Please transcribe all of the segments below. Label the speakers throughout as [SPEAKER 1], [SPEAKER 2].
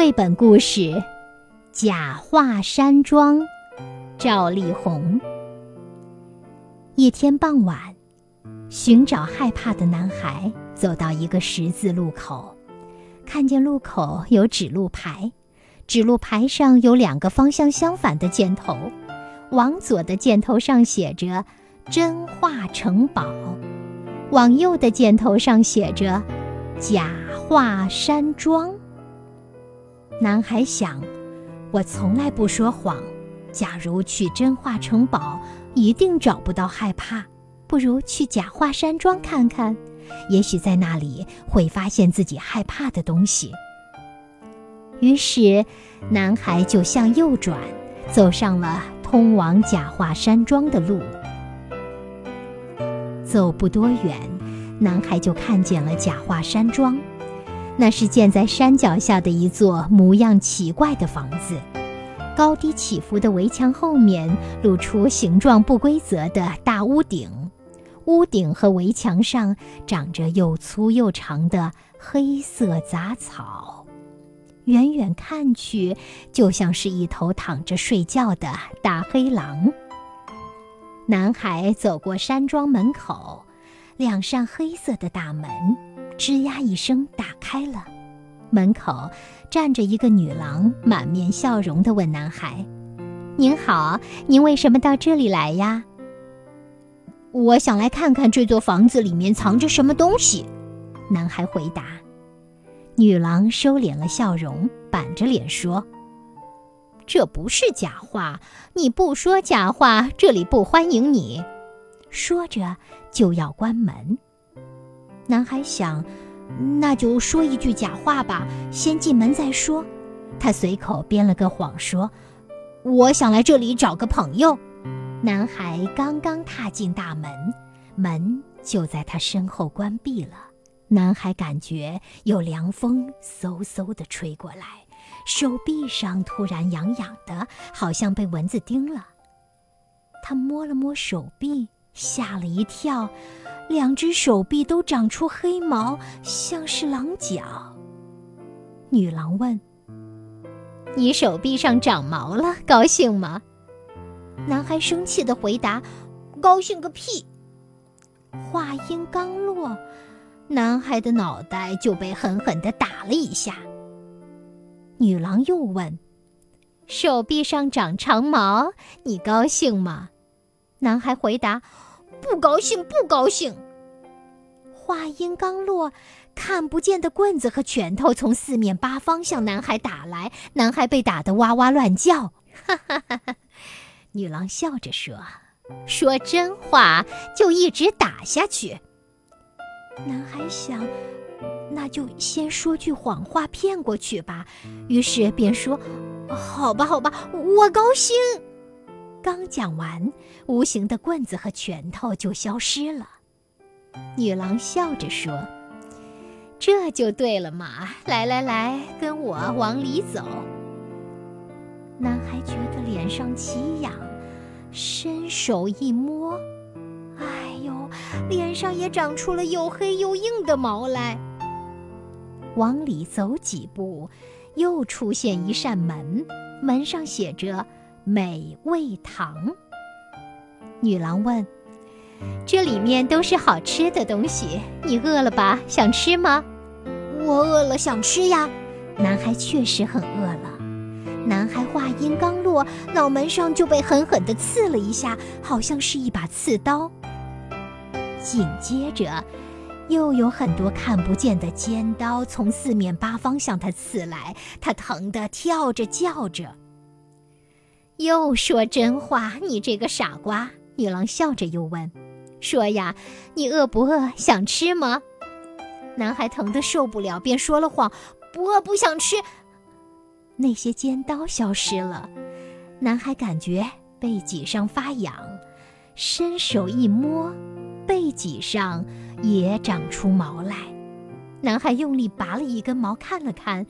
[SPEAKER 1] 绘本故事《假话山庄》，赵丽宏。一天傍晚，寻找害怕的男孩走到一个十字路口，看见路口有指路牌，指路牌上有两个方向相反的箭头，往左的箭头上写着“真话城堡”，往右的箭头上写着“假话山庄”。男孩想：“我从来不说谎。假如去真话城堡，一定找不到害怕。不如去假话山庄看看，也许在那里会发现自己害怕的东西。”于是，男孩就向右转，走上了通往假话山庄的路。走不多远，男孩就看见了假话山庄。那是建在山脚下的一座模样奇怪的房子，高低起伏的围墙后面露出形状不规则的大屋顶，屋顶和围墙上长着又粗又长的黑色杂草，远远看去就像是一头躺着睡觉的大黑狼。男孩走过山庄门口，两扇黑色的大门。吱呀一声，打开了。门口站着一个女郎，满面笑容地问男孩：“您好，您为什么到这里来呀？”“
[SPEAKER 2] 我想来看看这座房子里面藏着什么东西。”
[SPEAKER 1] 男孩回答。女郎收敛了笑容，板着脸说：“
[SPEAKER 2] 这不是假话，你不说假话，这里不欢迎你。”
[SPEAKER 1] 说着就要关门。男孩想，
[SPEAKER 2] 那就说一句假话吧，先进门再说。他随口编了个谎，说：“我想来这里找个朋友。”
[SPEAKER 1] 男孩刚刚踏进大门，门就在他身后关闭了。男孩感觉有凉风嗖嗖地吹过来，手臂上突然痒痒的，好像被蚊子叮了。他摸了摸手臂，吓了一跳。两只手臂都长出黑毛，像是狼角。女郎问：“你手臂上长毛了，高兴吗？”
[SPEAKER 2] 男孩生气的回答：“高兴个屁！”
[SPEAKER 1] 话音刚落，男孩的脑袋就被狠狠的打了一下。女郎又问：“手臂上长长毛，你高兴吗？”
[SPEAKER 2] 男孩回答。不高兴，不高兴。
[SPEAKER 1] 话音刚落，看不见的棍子和拳头从四面八方向男孩打来，男孩被打得哇哇乱叫。哈哈哈哈！女郎笑着说：“说真话就一直打下去。”男孩想，那就先说句谎话骗过去吧。于是便说：“
[SPEAKER 2] 好吧，好吧，我高兴。”
[SPEAKER 1] 刚讲完，无形的棍子和拳头就消失了。女郎笑着说：“这就对了嘛！来来来，跟我往里走。”男孩觉得脸上奇痒，伸手一摸，哎呦，脸上也长出了又黑又硬的毛来。往里走几步，又出现一扇门，门上写着。美味堂。女郎问：“这里面都是好吃的东西，你饿了吧？想吃吗？”“
[SPEAKER 2] 我饿了，想吃呀。”
[SPEAKER 1] 男孩确实很饿了。男孩话音刚落，脑门上就被狠狠地刺了一下，好像是一把刺刀。紧接着，又有很多看不见的尖刀从四面八方向他刺来，他疼得跳着叫着。又说真话，你这个傻瓜！女郎笑着又问：“说呀，你饿不饿？想吃吗？”男孩疼得受不了，便说了谎：“
[SPEAKER 2] 不饿，不想吃。”
[SPEAKER 1] 那些尖刀消失了，男孩感觉背脊上发痒，伸手一摸，背脊上也长出毛来。男孩用力拔了一根毛，看了看，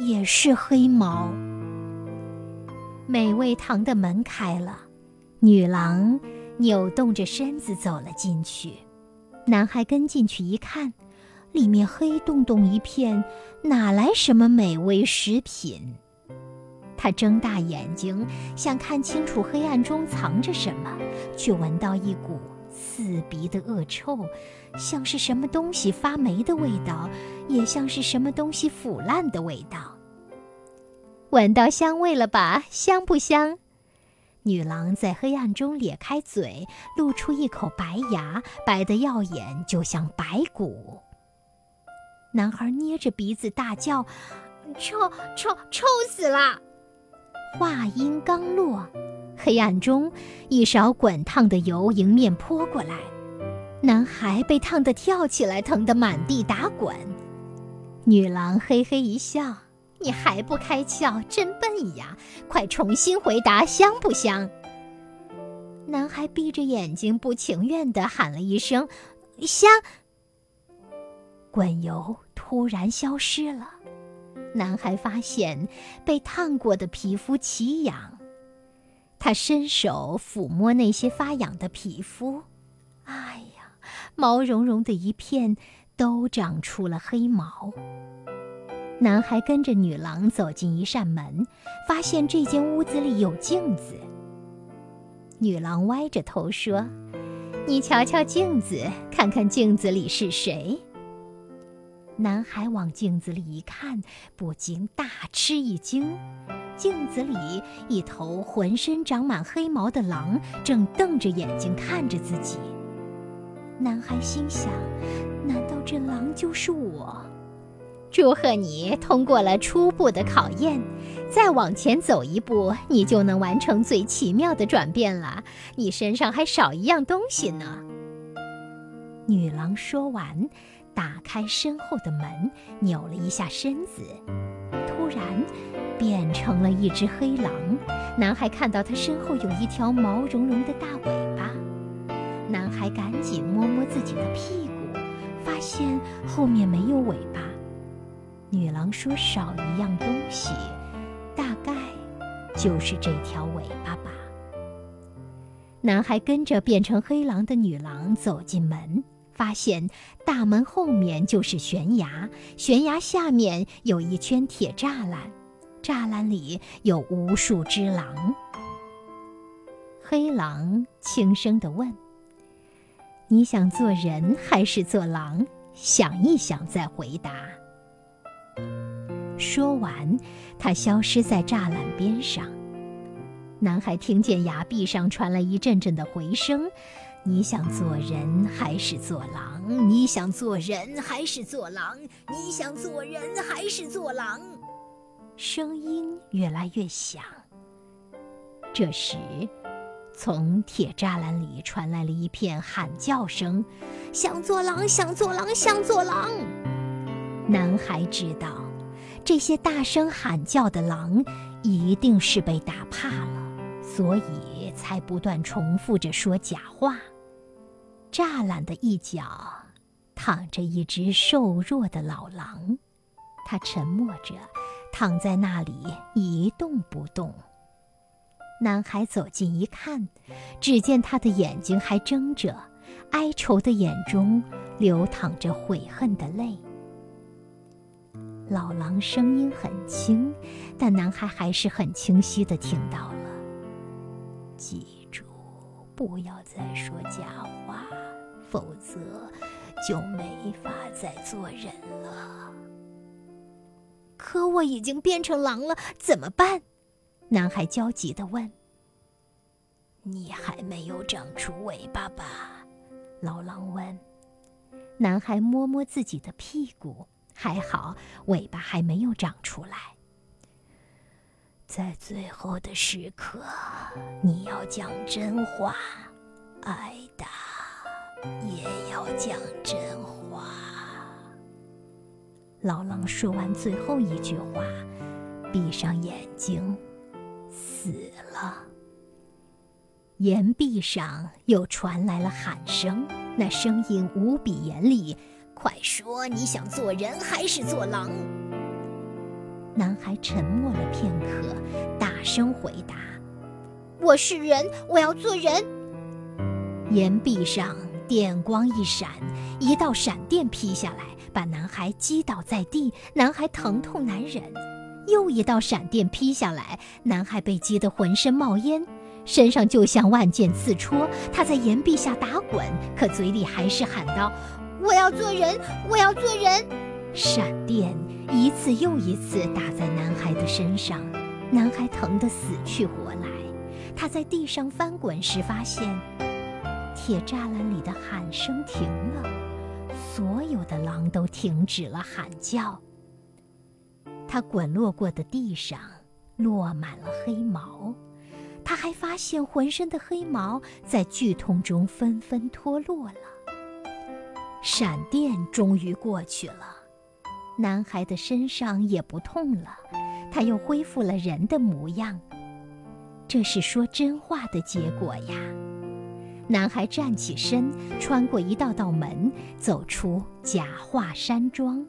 [SPEAKER 1] 也是黑毛。美味堂的门开了，女郎扭动着身子走了进去。男孩跟进去一看，
[SPEAKER 2] 里面黑洞洞一片，哪来什么美味食品？他睁大眼睛，想看清楚黑暗中藏着什么，却闻到一股刺鼻的恶臭，像是什么东西发霉的味道，也像是什么东西腐烂的味道。
[SPEAKER 1] 闻到香味了吧？香不香？女郎在黑暗中咧开嘴，露出一口白牙，白得耀眼，就像白骨。
[SPEAKER 2] 男孩捏着鼻子大叫：“臭臭臭死了！”
[SPEAKER 1] 话音刚落，黑暗中一勺滚烫的油迎面泼过来，男孩被烫得跳起来，疼得满地打滚。女郎嘿嘿一笑：“你还不开窍，真笨呀！快重新回答，香不香？”
[SPEAKER 2] 男孩闭着眼睛，不情愿地喊了一声：“香。”
[SPEAKER 1] 滚油突然消失了。男孩发现被烫过的皮肤奇痒，他伸手抚摸那些发痒的皮肤，哎呀，毛茸茸的一片，都长出了黑毛。男孩跟着女郎走进一扇门，发现这间屋子里有镜子。女郎歪着头说：“你瞧瞧镜子，看看镜子里是谁。”男孩往镜子里一看，不禁大吃一惊。镜子里，一头浑身长满黑毛的狼正瞪着眼睛看着自己。男孩心想：难道这狼就是我？祝贺你通过了初步的考验，再往前走一步，你就能完成最奇妙的转变了。你身上还少一样东西呢。女郎说完。打开身后的门，扭了一下身子，突然变成了一只黑狼。男孩看到他身后有一条毛茸茸的大尾巴，男孩赶紧摸摸自己的屁股，发现后面没有尾巴。女郎说：“少一样东西，大概就是这条尾巴吧。”男孩跟着变成黑狼的女郎走进门。发现大门后面就是悬崖，悬崖下面有一圈铁栅栏，栅栏里有无数只狼。黑狼轻声地问：“你想做人还是做狼？想一想再回答。”说完，他消失在栅栏边上。男孩听见崖壁上传来一阵阵的回声。你想做人还是做狼？你想做人还是做狼？你想做人还是做狼？声音越来越响。这时，从铁栅栏里传来了一片喊叫声：“想做狼，想做狼，想做狼！”男孩知道，这些大声喊叫的狼一定是被打怕了，所以才不断重复着说假话。栅栏的一角，躺着一只瘦弱的老狼，它沉默着，躺在那里一动不动。男孩走近一看，只见他的眼睛还睁着，哀愁的眼中流淌着悔恨的泪。老狼声音很轻，但男孩还是很清晰地听到了。记住，不要再说假话。否则，就没法再做人了。
[SPEAKER 2] 可我已经变成狼了，怎么办？
[SPEAKER 1] 男孩焦急地问。你还没有长出尾巴吧？老狼问。男孩摸摸自己的屁股，还好，尾巴还没有长出来。在最后的时刻，你要讲真话，挨打。也要讲真话。老狼说完最后一句话，闭上眼睛，死了。岩壁上又传来了喊声，那声音无比严厉：“快说，你想做人还是做狼？”男孩沉默了片刻，大声回答：“
[SPEAKER 2] 我是人，我要做人。”
[SPEAKER 1] 岩壁上。电光一闪，一道闪电劈下来，
[SPEAKER 2] 把男孩击倒在地。男孩疼痛难忍，又一道闪电劈下来，男孩被击得浑身冒烟，身上就像万箭刺戳。他在岩壁下打滚，可嘴里还是喊道：“我要做人，我要做人！”闪电一次又一次打在男孩的身上，男孩疼得死去活来。他在地上翻滚时，发现铁栅栏里的喊声停了，所有的狼都停止了喊叫。他滚落过的地上落满了黑毛，他还发现浑身的黑毛在剧痛中纷纷脱落了。闪电终于过去了，男孩的身上也不痛了，他又恢复了人的模样。这是说真话的结果呀！男孩站起身，穿过一道道门，走出假话山庄。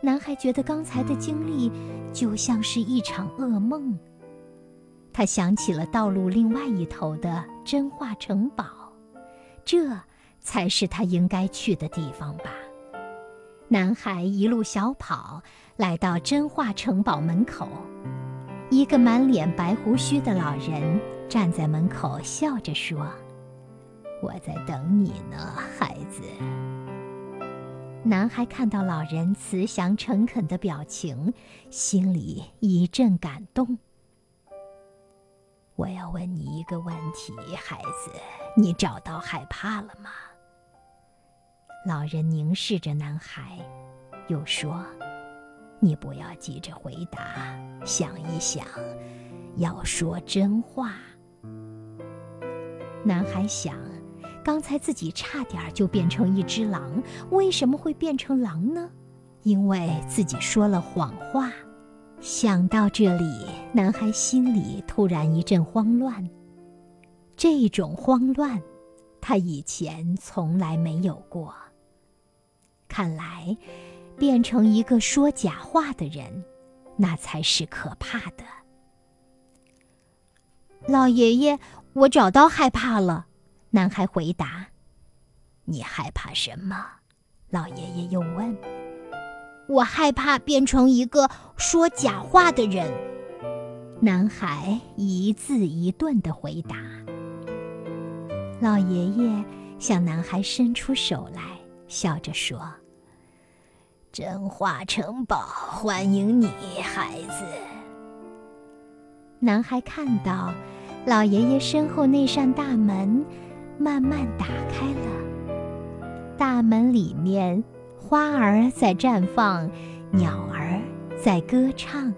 [SPEAKER 2] 男孩觉得刚才的经历就像是一场噩梦。他想起了道路另外一头的真话城堡，这才是他应该去的地方吧。男孩一路小跑，来到真话城堡门口。一个满脸白胡须的老人站在门口，笑着说：“我在等你呢，孩子。”男孩看到老人慈祥诚恳的表情，心里一阵感动。我要问你一个问题，孩子，你找到害怕了吗？老人凝视着男孩，又说。你不要急着回答，想一想，要说真话。男孩想，刚才自己差点就变成一只狼，为什么会变成狼呢？因为自己说了谎话。想到这里，男孩心里突然一阵慌乱。这种慌乱，他以前从来没有过。看来。变成一个说假话的人，那才是可怕的。老爷爷，我找到害怕了。男孩回答：“你害怕什么？”老爷爷又问：“我害怕变成一个说假话的人。”男孩一字一顿的回答。老爷爷向男孩伸出手来，笑着说。真话城堡欢迎你，孩子。男孩看到老爷爷身后那扇大门慢慢打开了，大门里面花儿在绽放，鸟儿在歌唱。